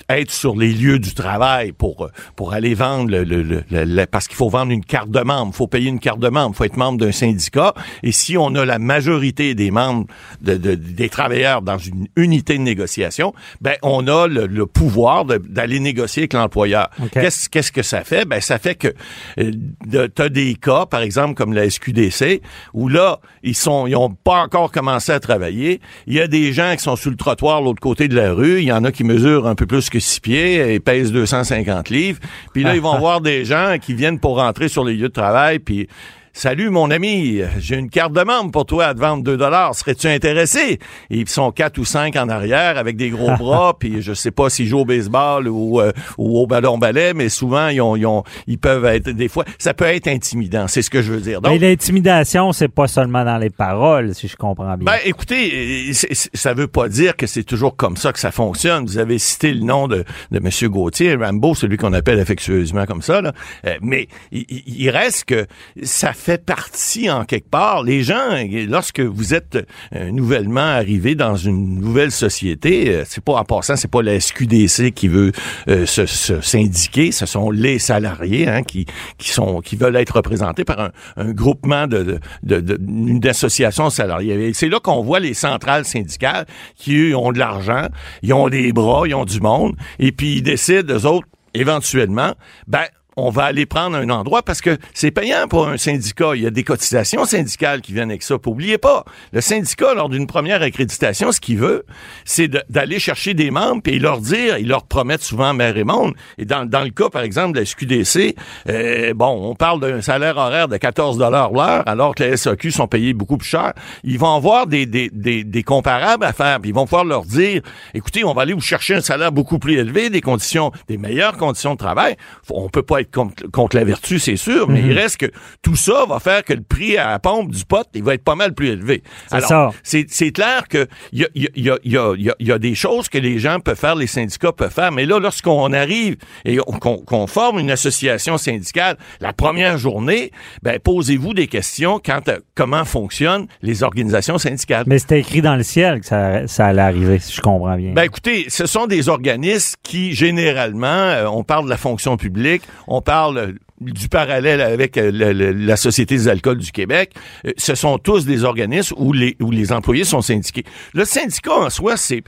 être sur les lieux du travail pour pour aller vendre le, le, le, parce qu'il faut vendre une carte de membre, il faut payer une carte de membre, il faut être membre d'un syndicat. Et si on a la majorité des membres de, de, des travailleurs dans une unité de négociation, ben on a le, pouvoir d'aller négocier avec l'employeur. Okay. Qu'est-ce qu'est-ce que ça fait? Ben ça fait que euh, tu as des cas, par exemple comme la SQDC, où là ils sont ils ont pas encore commencé à travailler. Il y a des gens qui sont sur le trottoir l'autre côté de la rue. Il y en a qui mesurent un peu plus que six pieds et pèsent 250 livres. Puis là ils vont voir des gens qui viennent pour rentrer sur les lieux de travail, puis Salut mon ami, j'ai une carte de membre pour toi à te vendre 2 dollars. Serais-tu intéressé? Et ils sont quatre ou cinq en arrière avec des gros bras, puis je sais pas s'ils jouent au baseball ou, euh, ou au ballon ballet, mais souvent ils, ont, ils, ont, ils, peuvent être des fois ça peut être intimidant, c'est ce que je veux dire. Donc, mais l'intimidation, c'est pas seulement dans les paroles, si je comprends bien. Ben écoutez, ça veut pas dire que c'est toujours comme ça que ça fonctionne. Vous avez cité le nom de, de monsieur Gauthier, Rambo, celui qu'on appelle affectueusement comme ça là. Euh, mais il, il reste que ça fait fait partie en quelque part. Les gens, lorsque vous êtes euh, nouvellement arrivé dans une nouvelle société, euh, c'est pas en passant, c'est pas la SQDC qui veut euh, se, se, syndiquer, ce sont les salariés hein, qui qui sont qui veulent être représentés par un, un groupement de, de, de, salariée. C'est là qu'on voit les centrales syndicales qui eux, ont de l'argent, ils ont des bras, ils ont du monde, et puis ils décident eux autres éventuellement, ben on va aller prendre un endroit parce que c'est payant pour un syndicat. Il y a des cotisations syndicales qui viennent avec ça. N'oubliez pas, le syndicat, lors d'une première accréditation, ce qu'il veut, c'est d'aller chercher des membres et leur dire, ils leur promettent souvent mer et monde. Et dans, le cas, par exemple, de la SQDC, euh, bon, on parle d'un salaire horaire de 14 dollars l'heure, alors que les SAQ sont payés beaucoup plus cher. Ils vont avoir des, des, des, des comparables à faire, puis ils vont pouvoir leur dire, écoutez, on va aller vous chercher un salaire beaucoup plus élevé, des conditions, des meilleures conditions de travail. On peut pas être contre, contre la vertu, c'est sûr, mais il mhm. reste que tout ça va faire que le prix à la pompe du pot, il va être pas mal plus élevé. Alors, c'est clair que il y a, y, a, y, a, y a, des choses que les gens peuvent faire, les syndicats peuvent faire, mais là, lorsqu'on arrive et qu'on forme une association syndicale, la première journée, ben, posez-vous des questions quant à comment fonctionnent les organisations syndicales. Mais c'était écrit dans le ciel que ça, ça allait arriver, si je comprends bien. Ben, écoutez, ce sont des organismes qui, généralement, euh, on parle de la fonction publique, on parle du parallèle avec euh, la Société des alcools du Québec, euh, ce sont tous des organismes où les, où les employés sont syndiqués. Le syndicat en soi, c'est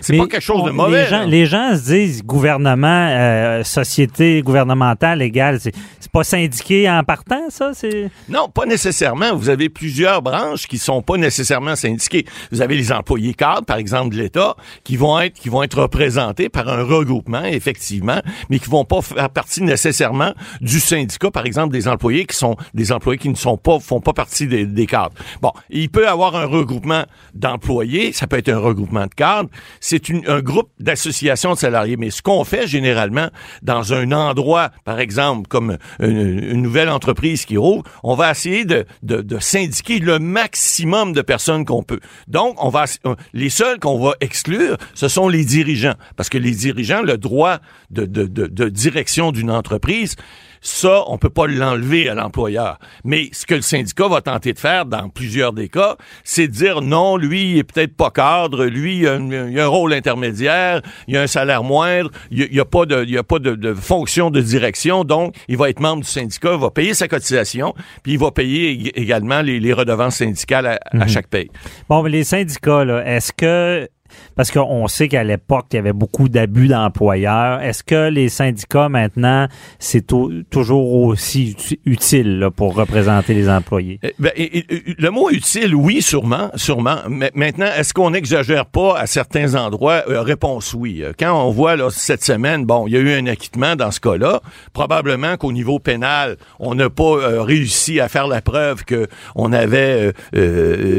c'est pas, quelque chose de mauvais. Les gens, les gens se disent gouvernement, euh, société gouvernementale, légale, c'est pas syndiqué en partant, ça? c'est? Non, pas nécessairement. Vous avez plusieurs branches qui sont pas nécessairement syndiquées. Vous avez les employés cadres, par exemple, de l'État, qui vont être qui vont être représentés par un regroupement, effectivement, mais qui vont pas faire partie nécessairement du syndicat, par exemple, des employés qui sont des employés qui ne sont pas font pas partie des, cadres. Bon, il peut avoir un regroupement d'employés, ça peut être un regroupement de cadres. C'est un groupe d'associations de salariés. Mais ce qu'on fait généralement dans un endroit, par exemple, comme une, nouvelle entreprise qui roule, on va essayer de, de, de syndiquer le maximum de personnes qu'on peut. Donc, on va les seuls qu'on va exclure, ce sont les dirigeants, parce que les dirigeants, le droit de, de, de, de direction d'une entreprise, ça, on peut pas l'enlever à l'employeur. Mais ce que le syndicat va tenter de faire dans plusieurs des cas, c'est de dire non, lui, il est peut-être pas cadre, lui, il a, a, un rôle intermédiaire, il a un salaire moindre, il n'y a, pas de, il a pas de, de, fonction de direction, donc il va être membre du syndicat, il va payer sa cotisation, puis il va payer également les, les redevances syndicales à, à mhm. chaque paye. Bon, mais les syndicats, là, est-ce que parce qu'on sait qu'à l'époque, il y avait beaucoup d'abus d'employeurs. Est-ce que les syndicats, maintenant, c'est toujours aussi utile pour représenter les employés? Eh, ben, le mot utile, oui, sûrement, sûrement. Mais maintenant, est-ce qu'on n'exagère pas à certains endroits? Euh, réponse oui? Euh, quand on voit cette semaine, bon, il y a eu un acquittement dans ce cas-là. Probablement qu'au niveau pénal, on n'a pas euh, réussi à faire la preuve qu'on avait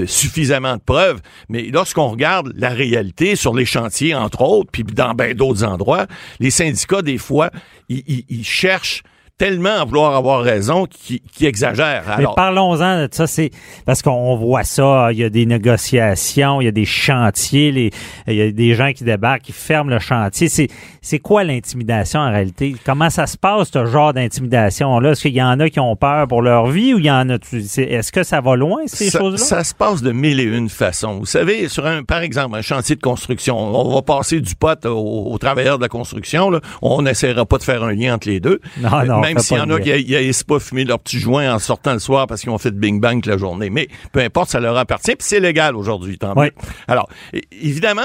suffisamment de preuves. Mais lorsqu'on regarde la réalité, sur les chantiers, entre autres, puis dans bien d'autres endroits, les syndicats, des fois, ils cherchent tellement à vouloir avoir raison qui, qui exagère. Mais parlons-en de ça, c'est parce qu'on voit ça, il y a des négociations, il y a des chantiers, les, il y a des gens qui débarquent, qui ferment le chantier. C'est, c'est quoi l'intimidation en réalité? Comment ça se passe, ce genre d'intimidation-là? Est-ce qu'il y en a qui ont peur pour leur vie ou il y en a, est-ce que ça va loin, ces choses-là? Ça se passe de mille et une façons. Vous savez, sur un, par exemple, un chantier de construction, on va passer du pot aux, travailleurs de la construction, là. On n'essaiera pas de faire un lien entre les deux. Non, non même s'il y en a qui n'aillent pas fumer leur petit joint en sortant le soir parce qu'ils ont fait bing bang la journée. Mais peu importe, ça leur appartient, puis c'est légal aujourd'hui, tant oui. Alors, évidemment,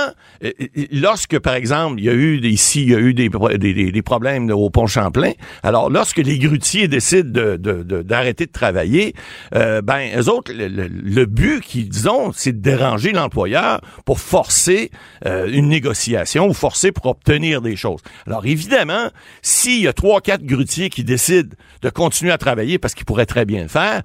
lorsque, par exemple, il y a eu ici, il y a eu des, des, des problèmes au pont Champlain, alors lorsque les grutiers décident d'arrêter de, de, travailler, euh, ben, eux autres, le, but qu'ils ont, c'est de déranger l'employeur pour forcer euh, une négociation ou forcer pour obtenir des choses. Alors, évidemment, s'il y a trois, quatre grutiers qui décide de continuer à travailler parce qu'il pourrait très bien le faire,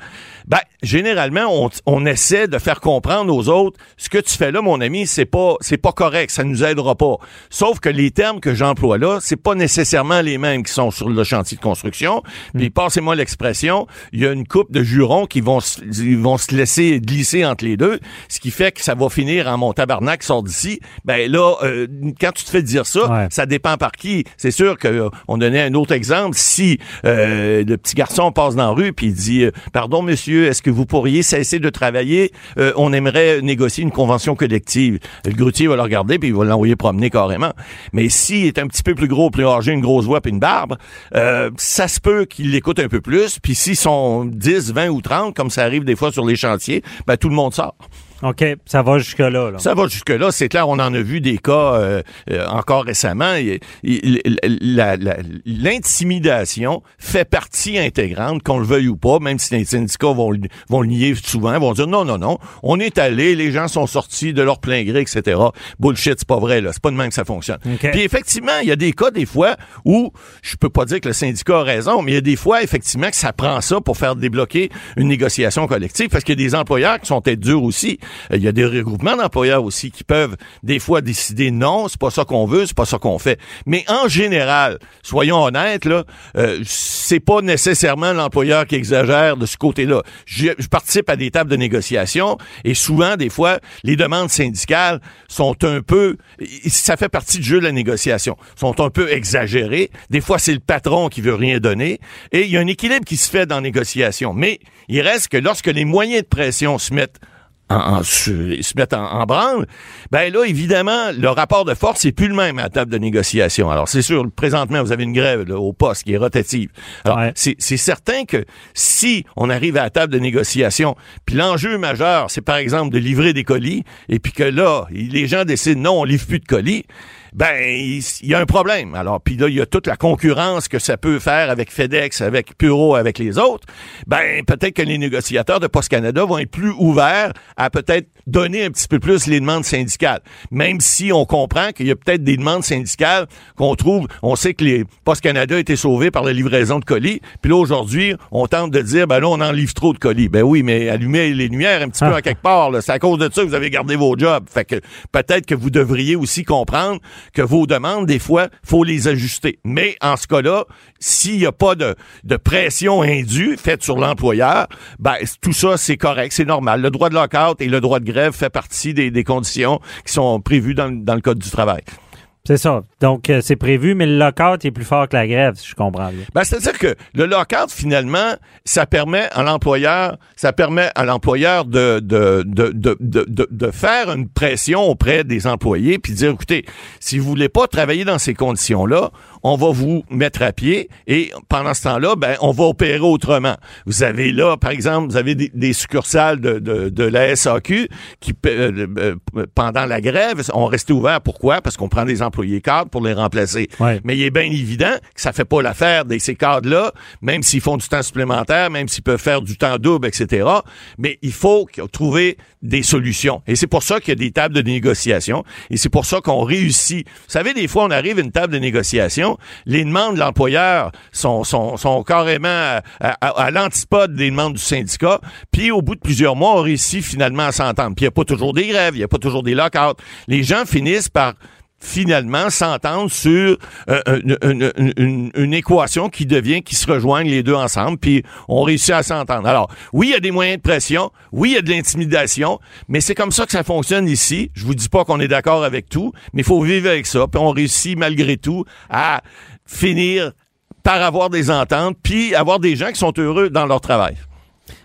ben, généralement, on, on, essaie de faire comprendre aux autres, ce que tu fais là, mon ami, c'est pas, c'est pas correct, ça nous aidera pas. Sauf que les termes que j'emploie là, c'est pas nécessairement les mêmes qui sont sur le chantier de construction. Puis, mm. passez-moi l'expression, il y a une coupe de jurons qui vont, ils vont se laisser glisser entre les deux, ce qui fait que ça va finir en mon tabarnak sort d'ici. Ben là, euh, quand tu te fais dire ça, ça dépend par qui. C'est sûr que euh, on donnait un autre exemple. Si euh, le petit garçon passe dans la rue puis il dit euh, pardon monsieur, est-ce que vous pourriez cesser de travailler? Euh, On aimerait négocier une convention collective. Le grutier va le regarder puis il va l'envoyer promener carrément. Mais s'il est un petit peu plus gros, plus âgé, une grosse voix puis une barbe, ça se peut qu'il l'écoute un peu plus. Puis s'ils sont 10, 20 ou 30, comme ça arrive des fois sur les chantiers, ben tout le monde sort. OK, ça va jusque-là. Ça va jusque-là. C'est clair, on en a vu des cas euh, euh, encore récemment. L'intimidation fait partie intégrante, qu'on le veuille ou pas, même si les syndicats vont, vont le nier souvent, vont dire non, non, non, on est allé, les gens sont sortis de leur plein gré, etc. Bullshit, c'est pas vrai, là. C'est pas de même que ça fonctionne. Puis effectivement, il y a des cas, des fois, où je peux pas dire que le syndicat a raison, mais il y a des fois, effectivement, que ça prend ça pour faire débloquer une négociation collective, parce qu'il y a des employeurs qui sont peut-être durs aussi. Euh, il y a des regroupements d'employeurs aussi qui peuvent des fois décider non, c'est pas ça qu'on veut, c'est pas ça qu'on fait. Mais en général, soyons honnêtes là, euh, c'est pas nécessairement l'employeur qui exagère de ce côté-là. Je, participe à des tables de négociation et souvent des fois les demandes syndicales sont un peu ça fait partie du jeu de la négociation, sont un peu exagérées. Des fois c'est le patron qui veut rien donner et il y a un équilibre qui se fait dans la négociation, mais il reste que lorsque les moyens de pression se mettent en, se mettent en, branle, ben là, évidemment, le rapport de force n'est plus le même à la table de négociation. Alors, c'est sûr, présentement, vous avez une grève au poste qui est rotative. Alors, c'est certain que si on arrive à la table de négociation, puis l'enjeu majeur, c'est par exemple de livrer des colis, et puis que là, les gens décident non, on livre plus de colis, ben il y a un problème. Alors puis là il y a toute la concurrence que ça peut faire avec FedEx, avec Puro, avec les autres. Ben peut-être que les négociateurs de Post Canada vont être plus ouverts à peut-être donner un petit peu plus les demandes syndicales. Même si on comprend qu'il y a peut-être des demandes syndicales qu'on trouve, on sait que les Post Canada étaient sauvés par la livraison de colis, puis là aujourd'hui on tente de dire ben là on en livre trop de colis. Ben oui, mais allumez les lumières un petit peu à quelque part. C'est à cause de ça que vous avez gardé vos jobs. Fait que peut-être que vous devriez aussi comprendre que vos demandes, des fois, faut les ajuster. Mais en ce cas-là, s'il n'y a pas de, de pression indue faite sur l'employeur, ben tout ça, c'est correct, c'est normal. Le droit de lockout et le droit de grève fait partie des, des conditions qui sont prévues dans, dans le Code du travail. C'est ça. Donc, euh, c'est prévu, mais le lockout est plus fort que la grève, si je comprends bien. Ben, c'est-à-dire que le lockout, finalement, ça permet à l'employeur, ça permet à l'employeur de, de, de, de, de, faire une pression auprès des employés, puis dire, écoutez, si vous voulez pas travailler dans ces conditions-là, on va vous mettre à pied et pendant ce temps-là, ben, on va opérer autrement. Vous avez là, par exemple, vous avez des, succursales de, de, de, la SAQ qui, euh, euh, pendant la grève, ont resté ouverts. Pourquoi? Parce qu'on prend des employés cadres pour les remplacer. Mais il est bien évident que ça fait pas l'affaire de ces cadres-là, même s'ils font du temps supplémentaire, même s'ils peuvent faire du temps double, etc. Mais il faut trouver des solutions. Et c'est pour ça qu'il y a des tables de négociation. Et c'est pour ça qu'on réussit. Vous savez, des fois, on arrive à une table de négociation, les demandes de l'employeur sont, sont, sont carrément à, l'antipode des demandes du syndicat. Puis au bout de plusieurs mois, on réussit finalement à s'entendre. Puis il n'y a pas toujours des grèves, il n'y a pas toujours des lockouts. Les gens finissent par finalement s'entendre sur euh, une, équation qui devient, qui se rejoignent les deux ensemble, puis on réussit à s'entendre. Alors, oui, il y a des moyens de pression, oui, il y a de l'intimidation, mais c'est comme ça que ça fonctionne ici. Je vous dis pas qu'on est d'accord avec tout, mais il faut vivre avec ça, puis on réussit malgré tout à finir par avoir des ententes, puis avoir des gens qui sont heureux dans leur travail.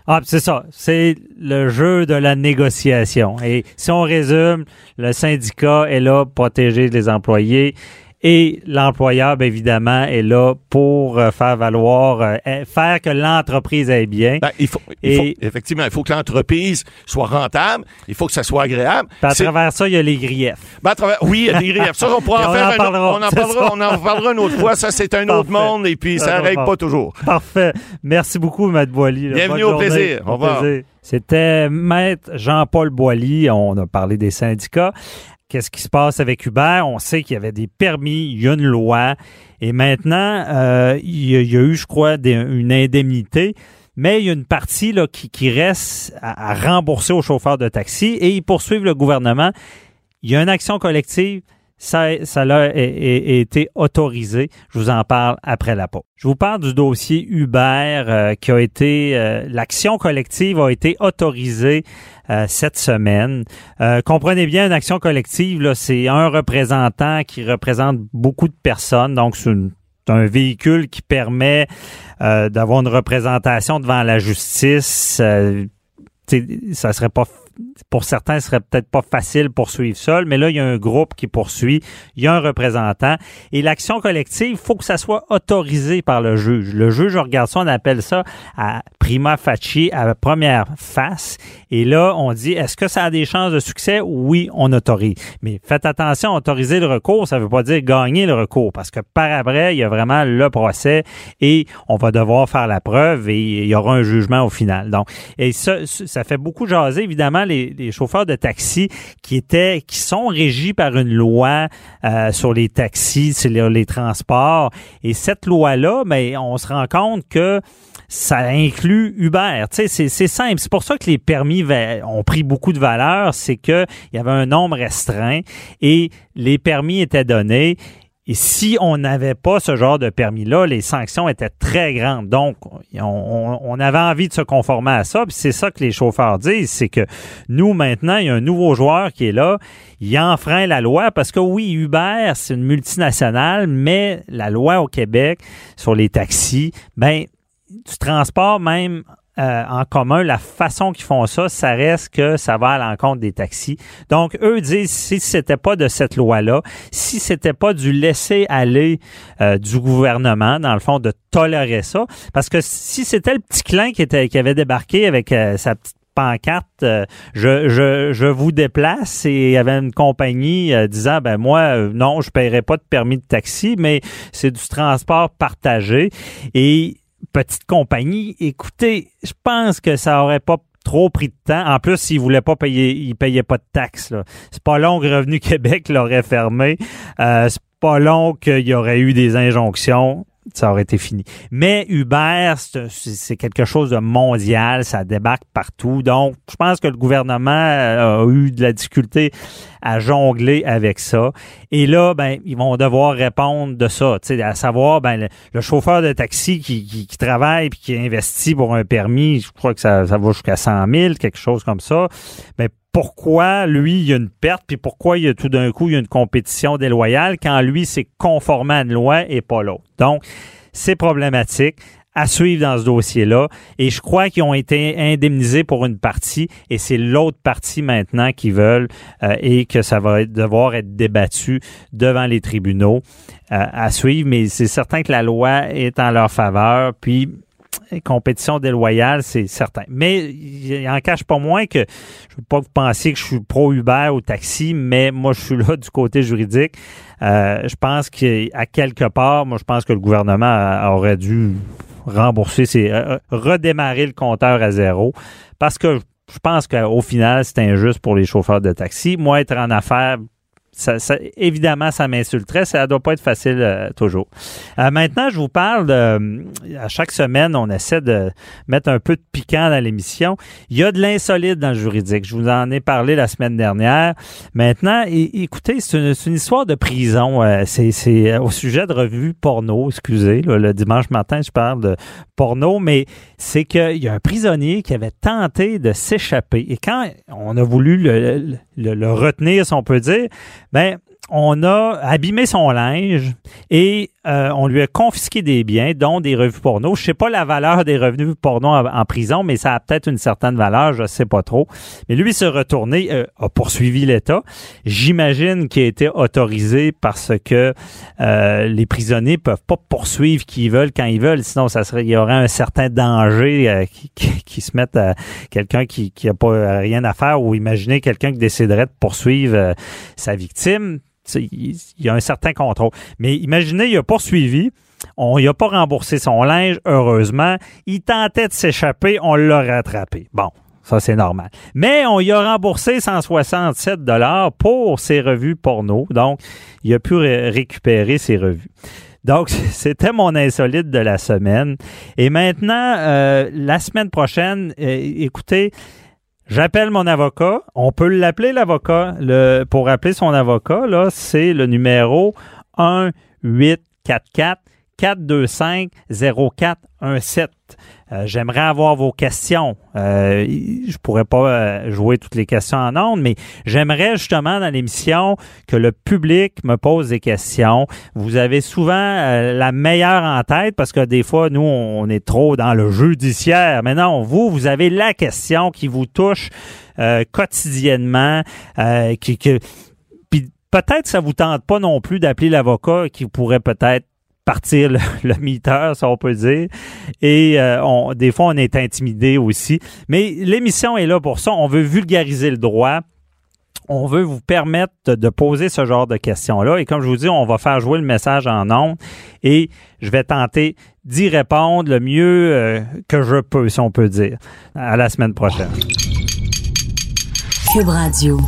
Ah, c'est ça. C'est le jeu de la négociation. Et si on résume, le syndicat est là pour protéger les employés et l'employeur, bien évidemment, est là pour euh, faire valoir, euh, eh, faire que l'entreprise aille bien. Ben, il, faut, effectivement, il faut que l'entreprise soit rentable, il faut que ça soit agréable. à travers ça, il y a les griefs. Ben, oui, il y a des griefs. Ça, on pourra en faire un, on en parlera, on en parlera une autre fois. Ça, c'est un autre monde et puis ça ne règle pas toujours. Parfait. Merci beaucoup, Maître Boily. Bienvenue au plaisir. Au revoir. C'était Maître Jean-Paul Boily. On a parlé des syndicats. Qu'est-ce qui se passe avec Uber? On sait qu'il y avait des permis, il y a une loi. Et maintenant, euh, il, y a, eu, je crois, une indemnité. Mais il y a une partie là, qui, reste à, rembourser aux chauffeurs de taxi et ils poursuivent le gouvernement. Il y a une action collective ça, ça a, été autorisé. Je vous en parle après la pause. Je vous parle du dossier Uber euh, qui a été, euh, l'action collective a été autorisée euh, cette semaine. comprenez bien, une action collective, c'est un représentant qui représente beaucoup de personnes. Donc, c'est un véhicule qui permet d'avoir une représentation devant la justice. ça serait pas pour certains, ce serait peut-être pas facile pour suivre seul, mais là, il y a un groupe qui poursuit, il y a un représentant. Et l'action collective, il faut que ça soit autorisé par le juge. Le juge regarde ça, on appelle ça à prima facie, à première face. Et là, on dit, est-ce que ça a des chances de succès? Oui, on autorise. Mais faites attention, autoriser le recours, ça veut pas dire gagner le recours, parce que par après, il y a vraiment le procès et on va devoir faire la preuve et il y aura un jugement au final. Donc, et ça, ça fait beaucoup jaser, évidemment, les, chauffeurs de taxi qui étaient, qui sont régis par une loi euh, sur les taxis, sur les, transports. Et cette loi-là, mais ben, on se rend compte que ça inclut Uber. Tu sais, c'est simple. C'est pour ça que les permis ont pris beaucoup de valeur. C'est que il y avait un nombre restreint et les permis étaient donnés et si on n'avait pas ce genre de permis-là, les sanctions étaient très grandes. Donc, on, avait envie de se conformer à ça. Puis c'est ça que les chauffeurs disent, c'est que nous, maintenant, il y a un nouveau joueur qui est là. Il enfreint la loi parce que oui, Uber, c'est une multinationale, mais la loi au Québec sur les taxis, ben, du transport même euh, en commun, la façon qu'ils font ça, ça reste que ça va à l'encontre des taxis. Donc, eux disent, si c'était pas de cette loi-là, si c'était pas du laisser aller euh, du gouvernement, dans le fond, de tolérer ça, parce que si c'était le petit clin qui était qui avait débarqué avec euh, sa petite pancarte je, je, je vous déplace et il y avait une compagnie euh, disant ben moi non je paierai pas de permis de taxi mais c'est du transport partagé et petite compagnie écoutez je pense que ça aurait pas trop pris de temps. En plus, s'ils voulaient pas payer, ils payaient pas de taxes. C'est pas long que Revenu Québec l'aurait fermé. Euh, c'est pas long qu'il y aurait eu des injonctions ça aurait été fini. Mais Uber, c'est quelque chose de mondial, ça débarque partout. Donc, je pense que le gouvernement euh, a eu de la difficulté à jongler avec ça. Et là, ben, ils vont devoir répondre de ça, à savoir, ben, le, chauffeur de taxi qui, travaille et qui investit pour un permis, je crois que ça, ça va jusqu'à 100 000, quelque chose comme ça. Ben, pourquoi lui, il y a une perte, puis pourquoi il y a tout d'un coup, il y a une compétition déloyale quand lui, c'est conformé à une loi et pas l'autre. Donc, c'est problématique à suivre dans ce dossier-là. Et je crois qu'ils ont été indemnisés pour une partie et c'est l'autre partie maintenant qu'ils veulent euh, et que ça va devoir être débattu devant les tribunaux euh, à suivre. Mais c'est certain que la loi est en leur faveur. Puis compétition déloyale, c'est certain. Mais il en cache pas moins que je veux pas que vous pensiez que je suis pro Uber ou taxi, mais moi je suis là du côté juridique. Euh, je pense qu'à quelque part, moi je pense que le gouvernement aurait dû rembourser, c'est euh, redémarrer le compteur à zéro, parce que je pense qu'au final c'est injuste pour les chauffeurs de taxi. Moi être en affaires ça, évidemment, ça m'insulterait. Ça doit pas être facile euh, toujours. Euh, maintenant, je vous parle de. À chaque semaine, on essaie de mettre un peu de piquant dans l'émission. Il y a de l'insolite dans le juridique. Je vous en ai parlé la semaine dernière. Maintenant, écoutez, c'est une, histoire de prison. Euh, c'est au sujet de revues porno. Excusez, le dimanche matin, je parle de porno, mais c'est qu'il y a un prisonnier qui avait tenté de s'échapper. Et quand on a voulu le, le retenir, si on peut dire, ben on a abîmé son linge et euh, on lui a confisqué des biens, dont des revues porno. Je sais pas la valeur des revenus porno en, prison, mais ça a peut-être une certaine valeur, je sais pas trop. Mais lui se retourné, euh, a poursuivi l'État. J'imagine qu'il a été autorisé parce que euh, les prisonniers peuvent pas poursuivre qui ils veulent quand ils veulent, sinon ça serait, il y aurait un certain danger qui, qui, se mette à quelqu'un qui, qui a pas rien à faire ou imaginez quelqu'un qui déciderait de poursuivre sa victime il y a un certain contrôle. Mais imaginez, il a poursuivi. On n'y a pas remboursé son linge, heureusement. Il tentait de s'échapper, on l'a rattrapé. Bon, ça c'est normal. Mais on y a remboursé 167 dollars pour ses revues porno. Donc, il a pu récupérer ses revues. Donc, c'était mon insolite de la semaine. Et maintenant, euh, la semaine prochaine, euh, écoutez, J'appelle mon avocat. On peut l'appeler l'avocat. Pour appeler son avocat, là, c'est le numéro 1 844 425 0417. Euh, j'aimerais avoir vos questions. Euh, je pourrais pas euh, jouer toutes les questions en ondes, mais j'aimerais justement dans l'émission que le public me pose des questions. Vous avez souvent euh, la meilleure en tête parce que des fois, nous, on est trop dans le judiciaire. Mais non, vous, vous avez la question qui vous touche quotidiennement, qui, qui peut-être ça vous tente pas non plus d'appeler l'avocat qui pourrait peut-être partir le, le si on peut dire. Et euh, des fois, on est intimidé aussi. Mais l'émission est là pour ça. On veut vulgariser le droit. On veut vous permettre de, poser ce genre de questions-là. Et comme je vous dis, on va faire jouer le message en ondes et je vais tenter d'y répondre le mieux euh, que je peux, si on peut dire. À la semaine prochaine. Cube Radio.